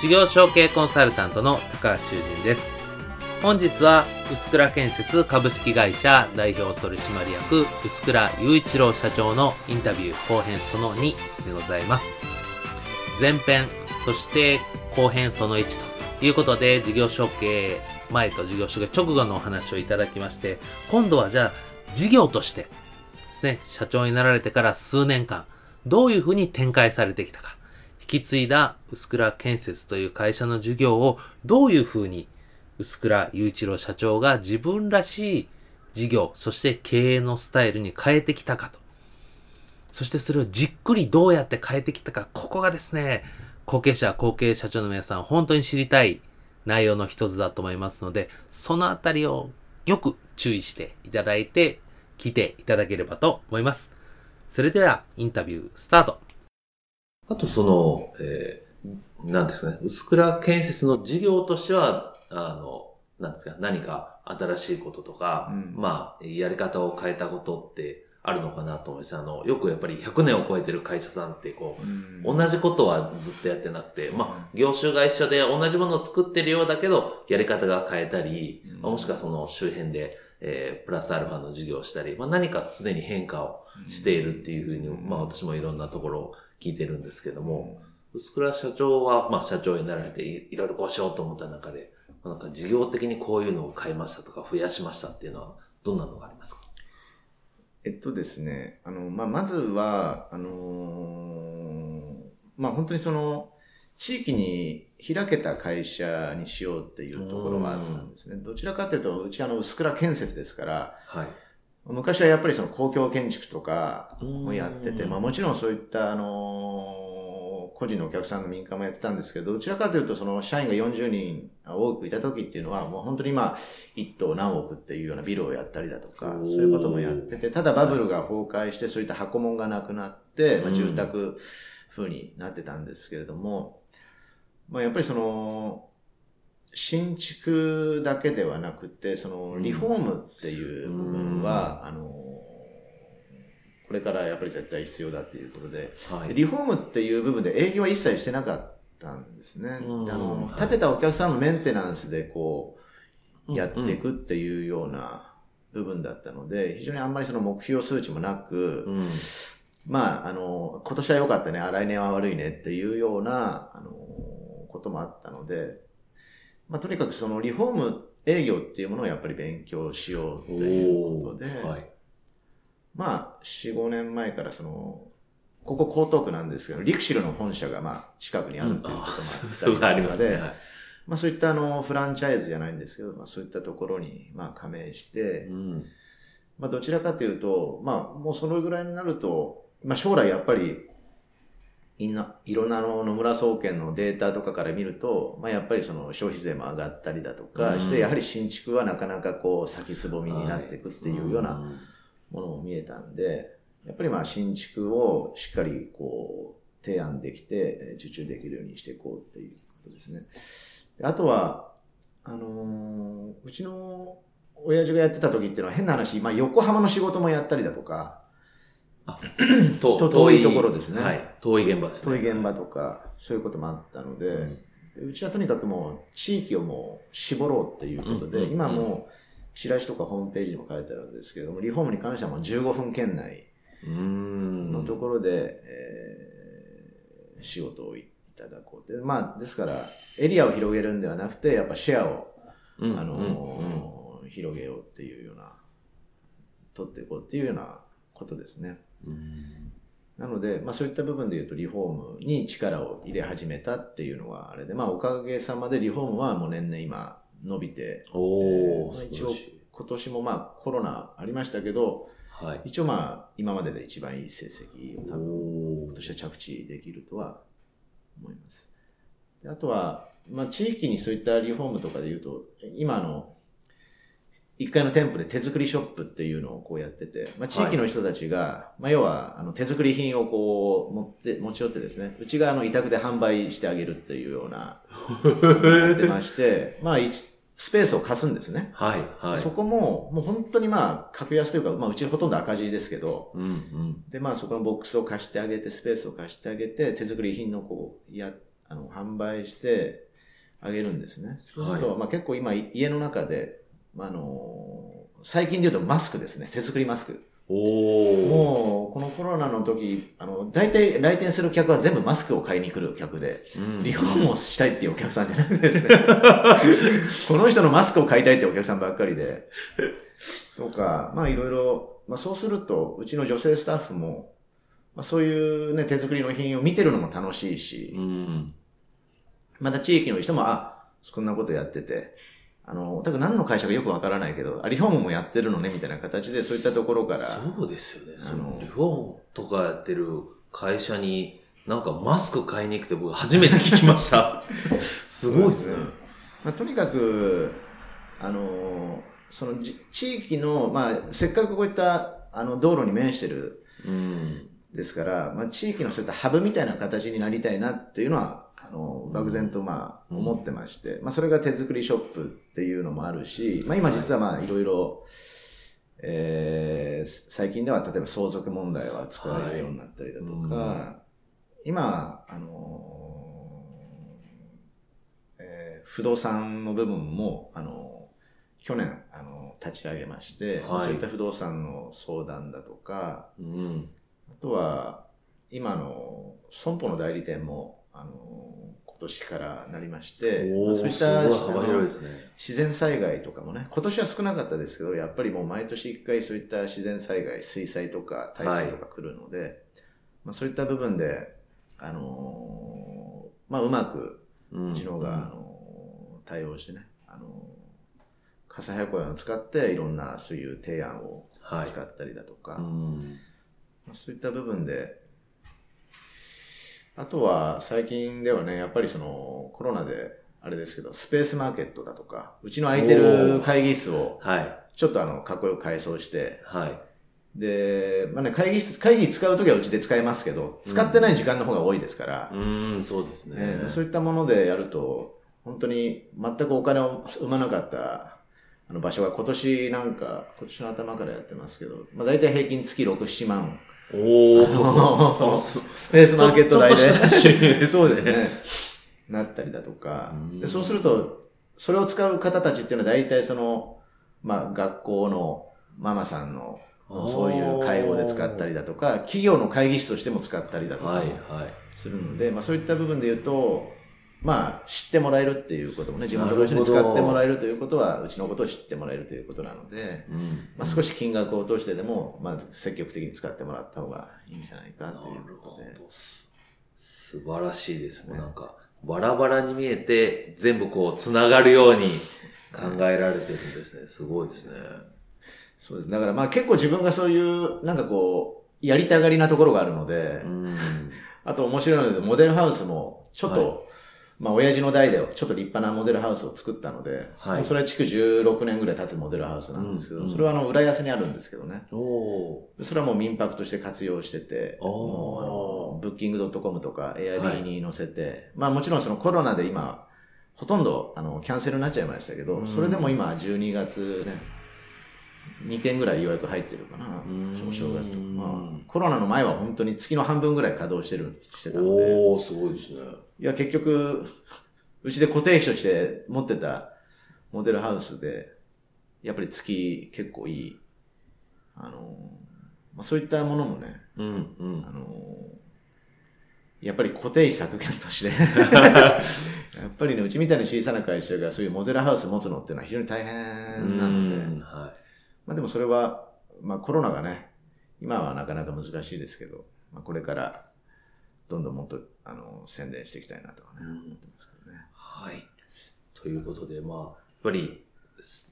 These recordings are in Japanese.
事業承継コンサルタントの高橋修人です。本日は、薄倉建設株式会社代表取締役、薄倉雄一郎社長のインタビュー後編その2でございます。前編、そして後編その1ということで、事業承継前と事業承継直後のお話をいただきまして、今度はじゃあ、事業としてですね、社長になられてから数年間、どういうふうに展開されてきたか。引き継いだ薄倉建設という会社の事業をどういうふうに薄倉雄一郎社長が自分らしい事業、そして経営のスタイルに変えてきたかと。そしてそれをじっくりどうやって変えてきたか、ここがですね、後継者、後継社長の皆さん、本当に知りたい内容の一つだと思いますので、そのあたりをよく注意していただいて、聞いていただければと思います。それでは、インタビュースタート。あとその、えー、なんですかね、薄倉建設の事業としては、あの、なんですか、何か新しいこととか、うん、まあ、やり方を変えたことってあるのかなと思います。あの、よくやっぱり100年を超えてる会社さんってこう、うん、同じことはずっとやってなくて、まあ、業種が一緒で同じものを作ってるようだけど、やり方が変えたり、うん、もしくはその周辺で、えー、プラスアルファの事業をしたり、まあ、何か常に変化をしているっていうふうに、まあ私もいろんなところを聞いてるんですけども、薄倉社長は、まあ社長になられていろいろこうしようと思った中で、なんか事業的にこういうのを変えましたとか増やしましたっていうのはどんなのがありますか？えっとですね、あの、まあ、まずは、あのー、まあ、本当にその、地域に開けた会社にしようっていうところがあったんですね。どちらかというと、うちあの、薄倉建設ですから、はい。昔はやっぱりその公共建築とかもやってて、まあもちろんそういったあの、個人のお客さんの民間もやってたんですけど、どちらかというとその社員が40人多くいた時っていうのは、もう本当にまあ、一棟何億っていうようなビルをやったりだとか、そういうこともやってて、ただバブルが崩壊して、そういった箱門がなくなって、まあ住宅風になってたんですけれども、まあやっぱりその、新築だけではなくて、そのリフォームっていう部分は、あの、これからやっぱり絶対必要だっていうことで、はい、リフォームっていう部分で営業は一切してなかったんですね。あの、建てたお客さんのメンテナンスでこう、やっていくっていうような部分だったので、非常にあんまりその目標数値もなく、うん、まあ、あの、今年は良かったね、来年は悪いねっていうような、あの、こともあったので、まあ、とにかくそのリフォーム営業っていうものをやっぱり勉強しようということで、はい、まあ、4、5年前からその、ここ江東区なんですけど、リクシルの本社がまあ近くにあるっていうこともあったりとかで、うんね。はい、まあそういったあのフランチャイズじゃないんですけど、まあそういったところにまあ加盟して、うん、まあどちらかというと、まあもうそのぐらいになると、まあ将来やっぱりいな、いろんなの野村総研のデータとかから見ると、まあやっぱりその消費税も上がったりだとかして、やはり新築はなかなかこう先すぼみになっていくっていうようなものも見えたんで、やっぱりまあ新築をしっかりこう提案できて受注できるようにしていこうっていうことですね。あとは、あのー、うちの親父がやってた時っていうのは変な話、まあ横浜の仕事もやったりだとか、と遠いところですね。はい。遠い現場ですね。遠い現場とか、そういうこともあったので、うん、うちはとにかくもう地域をもう絞ろうっていうことで、うん、今もうチラシとかホームページにも書いてあるんですけども、リフォームに関してはもう15分圏内のところで、えー、仕事をいただこうって。まあ、ですから、エリアを広げるんではなくて、やっぱシェアを、あの、広げようっていうような、取っていこうっていうようなことですね。なので、まあそういった部分で言うとリフォームに力を入れ始めたっていうのはあれで、まあおかげさまでリフォームはもう年々今伸びて、おー、一応今年もまあコロナありましたけど、はい、一応まあ今までで一番いい成績を多分今年は着地できるとは思います。あとは、まあ地域にそういったリフォームとかで言うと、今の1階の店舗で手作りショップっていうのをこうやってて、まあ、地域の人たちが、はい、まあ、要は、あの、手作り品をこう、持って、持ち寄ってですね、うちがあの、委託で販売してあげるっていうような、やってまして、まあ、スペースを貸すんですね。はい、はい。そこも、もう本当にまあ、格安というか、まあ、うちほとんど赤字ですけど、うんうん、で、まあ、そこのボックスを貸してあげて、スペースを貸してあげて、手作り品のこう、や、あの、販売してあげるんですね。そうすると、はい、まあ結構今、家の中で、あの最近で言うとマスクですね。手作りマスク。おもう、このコロナの時、あの、大体来店する客は全部マスクを買いに来る客で、うん、リフォームをしたいっていうお客さんじゃなくてですね、この人のマスクを買いたいってお客さんばっかりで、とか、まあいろいろ、まあそうすると、うちの女性スタッフも、まあそういうね、手作りの品を見てるのも楽しいし、うん、また地域の人も、あ、そんなことやってて、あの、多分何の会社かよくわからないけど、リフォームもやってるのね、みたいな形で、そういったところから。そうですよね。あの、リフォームとかやってる会社に、なんかマスク買いに行くって僕初めて聞きました。すごいですね。まあ、とにかく、あの、その地域の、まあ、せっかくこういった、あの、道路に面してる、うん、ですから、まあ、地域のそういったハブみたいな形になりたいなっていうのはあの、漠然とまあ、思ってまして、まあ、それが手作りショップっていうのもあるし、まあ、今実はまあ、いろいろ、えー、最近では例えば相続問題は使われるようになったりだとか、はい、今、あのえー、不動産の部分も、あの去年、あの立ち上げまして、はい、そういった不動産の相談だとか、うん、あとは、今の損保の代理店も、あの今年からなりまして、まあ、そういった自然災害とかもね、今年は少なかったですけど、やっぱりもう毎年一回そういった自然災害、水災とか台風とか来るので、はい、まあ、そういった部分で、あのー、まあ、うまく、うちのが、あのー、対応してね、あのー、火災保険を使っていろんなそういう提案を使ったりだとか、はい、まあ、そういった部分で、あとは最近ではね、やっぱりそのコロナであれですけど、スペースマーケットだとか、うちの空いてる会議室を、はい。ちょっとあの、かっこよく改装して、はい。で、まあね、会議室、会議使うときはうちで使えますけど、使ってない時間の方が多いですから、うん、うんそうですね、えー、そういったものでやると、本当に全くお金を生まなかったあの場所が今年なんか、今年の頭からやってますけど、まあ大体平均月6、7万おおそのスペースマーケット代で。そうですね。なったりだとか。でそうすると、それを使う方たちっていうのは大体その、まあ学校のママさんのそういう会合で使ったりだとか、企業の会議室としても使ったりだとかするので、まあそういった部分で言うと、まあ、知ってもらえるっていうこともね、地元の人に使ってもらえるということは、うちのことを知ってもらえるということなので、うん、まあ、少し金額を落としてでも、まあ、積極的に使ってもらった方がいいんじゃないかということで。素晴らしいですね。なんか、バラバラに見えて、全部こう、つながるように考えられてるんですね。すごいですね。そうです。だからまあ結構自分がそういう、なんかこう、やりたがりなところがあるので、うん、あと面白いので、モデルハウスも、ちょっと、まあ、親父の代でちょっと立派なモデルハウスを作ったので、はい、それは築16年ぐらい経つモデルハウスなんですけど、うん、それはあの、浦安にあるんですけどね。それはもう民泊として活用してて、もうあの、ブッキングドットコムとかエアビーに載せて、はい、まあもちろんそのコロナで今、ほとんどあの、キャンセルになっちゃいましたけど、それでも今12月ね、2件ぐらい予約入ってるかな。お正月とか。まあ、コロナの前は本当に月の半分ぐらい稼働してる、してたので。おー、すごいですね。いや、結局、うちで固定費として持ってたモデルハウスで、やっぱり月結構いい、あの、まあ、そういったものもね、うんうん、あの、やっぱり固定費削減として やっぱりね、うちみたいな小さな会社がそういうモデルハウス持つのっていうのは非常に大変なので、はい、まあでもそれは、まあコロナがね、今はなかなか難しいですけど、まあ、これからどんどんもっとあの宣伝していきたいなと、ね、思ってますけどね。はい。ということで、まあ、やっぱり、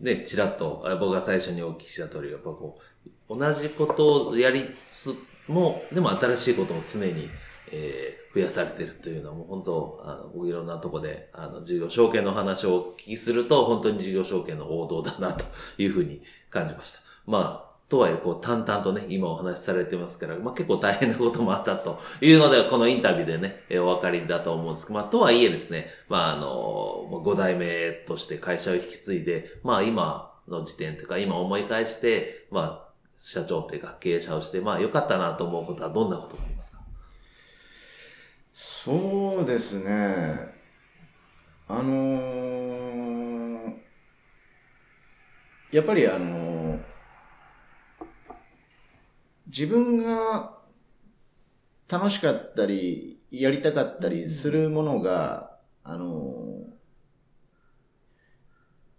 ね、ちらっと、僕が最初にお聞きした通り、やっぱこう、同じことをやりつつも、でも新しいことを常に、えー、増やされてるというのはもう本当、あの、僕いろんなとこで、あの、事業承継の話をお聞きすると、本当に事業承継の王道だなというふうに感じました。まあ、とはいえ、こう、淡々とね、今お話しされてますから、まあ、結構大変なこともあったというので、このインタビューでね、えお分かりだと思うんですけど、まあ、とはいえですね、まあ、あの、5代目として会社を引き継いで、まあ、今の時点というか、今思い返して、まあ、社長というか経営者をして、まあ、良かったなと思うことはどんなことがありますか？そうですね。あのー、やっぱりあのー自分が楽しかったり、やりたかったりするものが、あの、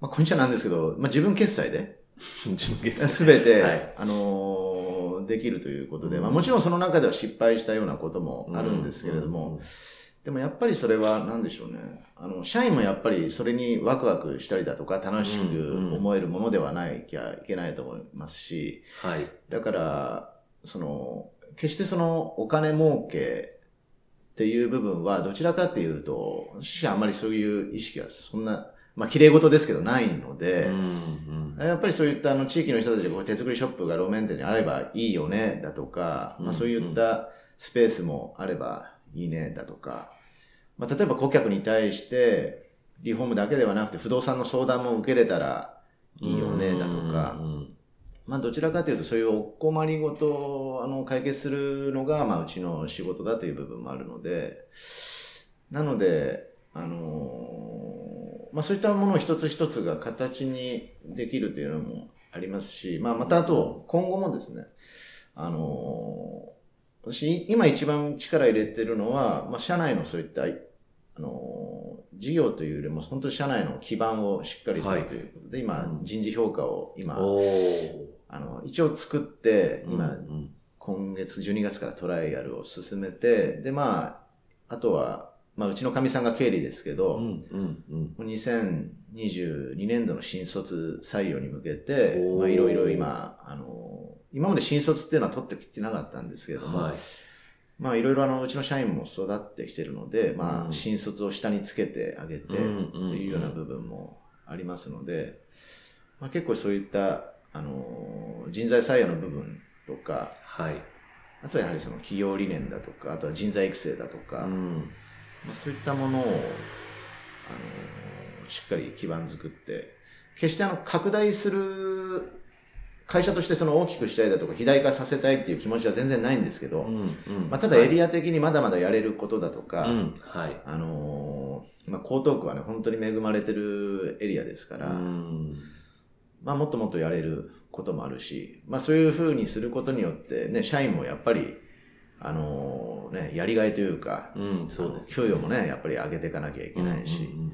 まあ、こんにちはなんですけど、まあ、自分決済で、自分決済。すべて、はい、あの、できるということで、まあ、もちろんその中では失敗したようなこともあるんですけれども、でもやっぱりそれは何でしょうね。あの、社員もやっぱりそれにワクワクしたりだとか楽しく思えるものではないきゃいけないと思いますし、はい。だから、その、決してそのお金儲けっていう部分はどちらかっていうと、私はあんまりそういう意識はそんな、まあ綺麗事ですけどないので、うんうん、やっぱりそういったあの地域の人たちが手作りショップが路面店にあればいいよね、だとか、まあそういったスペースもあればいいね、だとか、まあ、例えば顧客に対して、リフォームだけではなくて不動産の相談も受けれたらいいよね、だとか、まあ、どちらかというと、そういうお困りごとをあの解決するのが、まあ、うちの仕事だという部分もあるので、なので、あのまあ、そういったものを一つ一つが形にできるというのもありますし、まあ、またあと、今後もですね、あの私、今一番力入れてるのは、まあ、社内のそういった、あの、事業というよりも、本当に社内の基盤をしっかりするということで、はい、今、人事評価を今、あの、一応作って、今、うんうん、今月12月からトライアルを進めて、で、まあ、あとは、まあ、うちのかみさんが経理ですけど、うんうんうん、2022年度の新卒採用に向けて、まあ、いろいろ今、あの、今まで新卒っていうのは取ってきてなかったんですけれども、はい、まあ、いろいろあの、うちの社員も育ってきてるので、まあ、新卒を下につけてあげて、っていうような部分もありますので、まあ、結構そういった、あの、人材採用の部分とか、はい。あとはやはりその企業理念だとか、あとは人材育成だとか、うん。まあ、そういったものを、あのしっかり基盤作って、決してあの、拡大する会社としてその大きくしたいだとか、肥大化させたいっていう気持ちは全然ないんですけど、うんうん、まあ、ただエリア的にまだまだやれることだとか、はい、はい、あのー、まあ、江東区はね、本当に恵まれてるエリアですから、まあ、もっともっとやれることもあるし、まあ、そういうふうにすることによって、ね、社員もやっぱり、あのー、ね、やりがいというか、うん、そうです、ね、給与もね、やっぱり上げていかなきゃいけないし、うんうんうん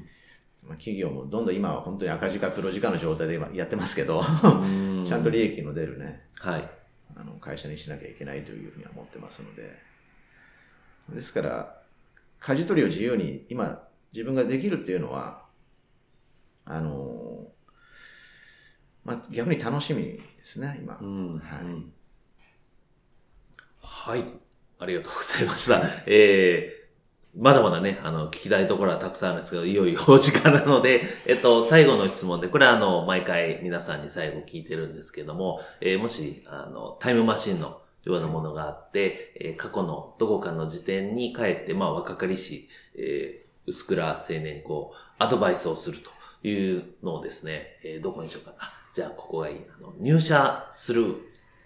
まあ、企業もどんどん今は本当に赤字か黒字かの状態で今やってますけど、ちゃんと利益の出るね、はい。あの、会社にしなきゃいけないというふうには思ってますので。ですから、舵取りを自由に今自分ができるっていうのは、あの、まあ、逆に楽しみですね、今。うん、はい、はい。ありがとうございました。えーまだまだね、あの、聞きたいところはたくさんあるんですけど、いよいよお時間なので、えっと、最後の質問で、これはあの、毎回皆さんに最後聞いてるんですけども、えー、もし、あの、タイムマシンのようなものがあって、えー、過去のどこかの時点に帰って、まあ、若かりし、えー、薄倉青年にこう、アドバイスをするというのをですね、えー、どこにしようかな。じゃあ、ここがいい。あの、入社する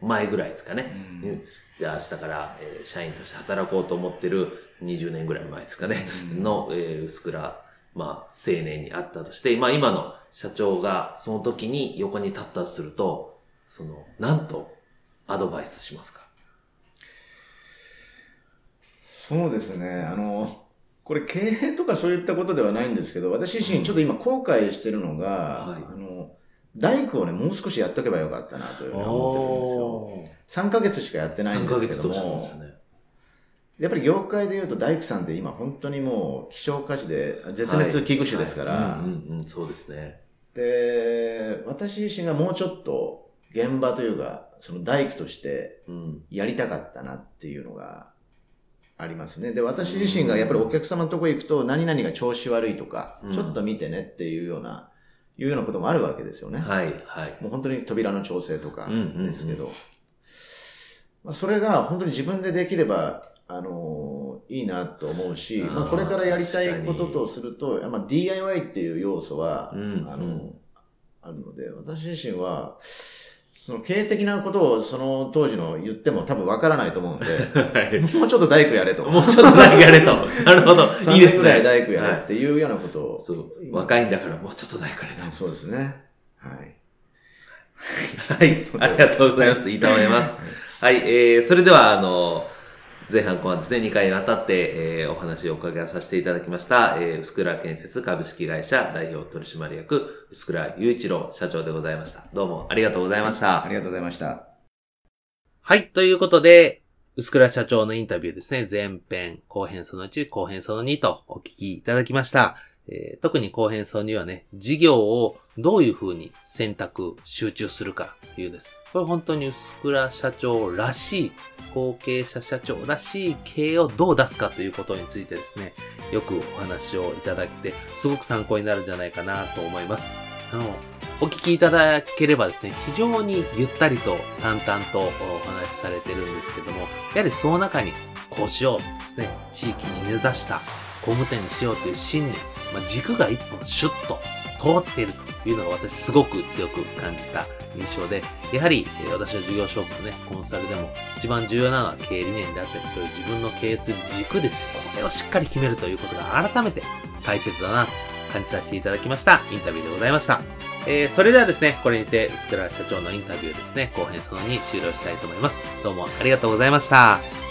前ぐらいですかね。うん、じゃあ明日から、えー、社員として働こうと思ってる20年ぐらい前ですかね。うん、の、えー、薄倉、まあ、青年にあったとして、まあ今の社長がその時に横に立ったとすると、その、なんとアドバイスしますか？そうですね。あの、これ経営とかそういったことではないんですけど、私自身ちょっと今後悔してるのが、はいあの、大工をね、もう少しやっとけばよかったなというふうに思ってるんですよ。3ヶ月しかやってないん3ヶですけどもね。やっぱり業界で言うと大工さんって今本当にもう希少価値で絶滅危惧種ですから、そうですね。で、私自身がもうちょっと現場というか、その大工としてうん。やりたかったなっていうのがありますね。で、私自身がやっぱりお客様のとこ行くと何々が調子悪いとか、うんちょっと見てねっていうような、いうようなこともあるわけですよね。はい、はい。もう本当に扉の調整とかうんうんうんですけど、まあ、それが本当に自分でできれば、あのいいなと思うし、あーまあ、これからやりたいこととすると、まあ、DIY っていう要素は、うんあのうんあるので、私自身は、その経営的なことをその当時の言っても多分わからないと思うので、はい。もうちょっと大工やれと。もうちょっとだけやれと。なるほど。いいです3年ぐらいね。大工やれはいっていうようなことを。そう。若いんだからもうちょっとだけやれと。そうですね。はい。はい。ありがとうございます。いいと思います。はい。えー、それでは、あの、前半後半ですね、2回にわたって、えー、お話をお伺いさせていただきました、えー、薄倉建設株式会社代表取締役、薄倉雄一郎社長でございました。どうもありがとうございました。ありがとうございました。はい。ということで、薄倉社長のインタビューですね。前編、後編その1、後編その2とお聞きいただきました。えー特に後編その2はね、事業をどういうふうに選択、集中するかというです。これ本当に薄倉社長らしい、後継者社長らしい経営をどう出すかということについてですね、よくお話をいただいて、すごく参考になるんじゃないかなと思います。あの、お聞きいただければですね、非常にゆったりと淡々とお話しされてるんですけども、やはりその中にこうしようですね、地域に根ざした工務店にしようという信念、まあ、軸が一本シュッと通っているというのが私すごく強く感じた印象で、やはりえ私の事業承継のね、コンサルでも一番重要なのは経営理念であったり、そういう自分の経営する軸ですよ。これをしっかり決めるということが改めて大切だな感じさせていただきましたインタビューでございました。えーそれではですね、これにて、薄倉社長のインタビューですね、後編その2終了したいと思います。どうもありがとうございました。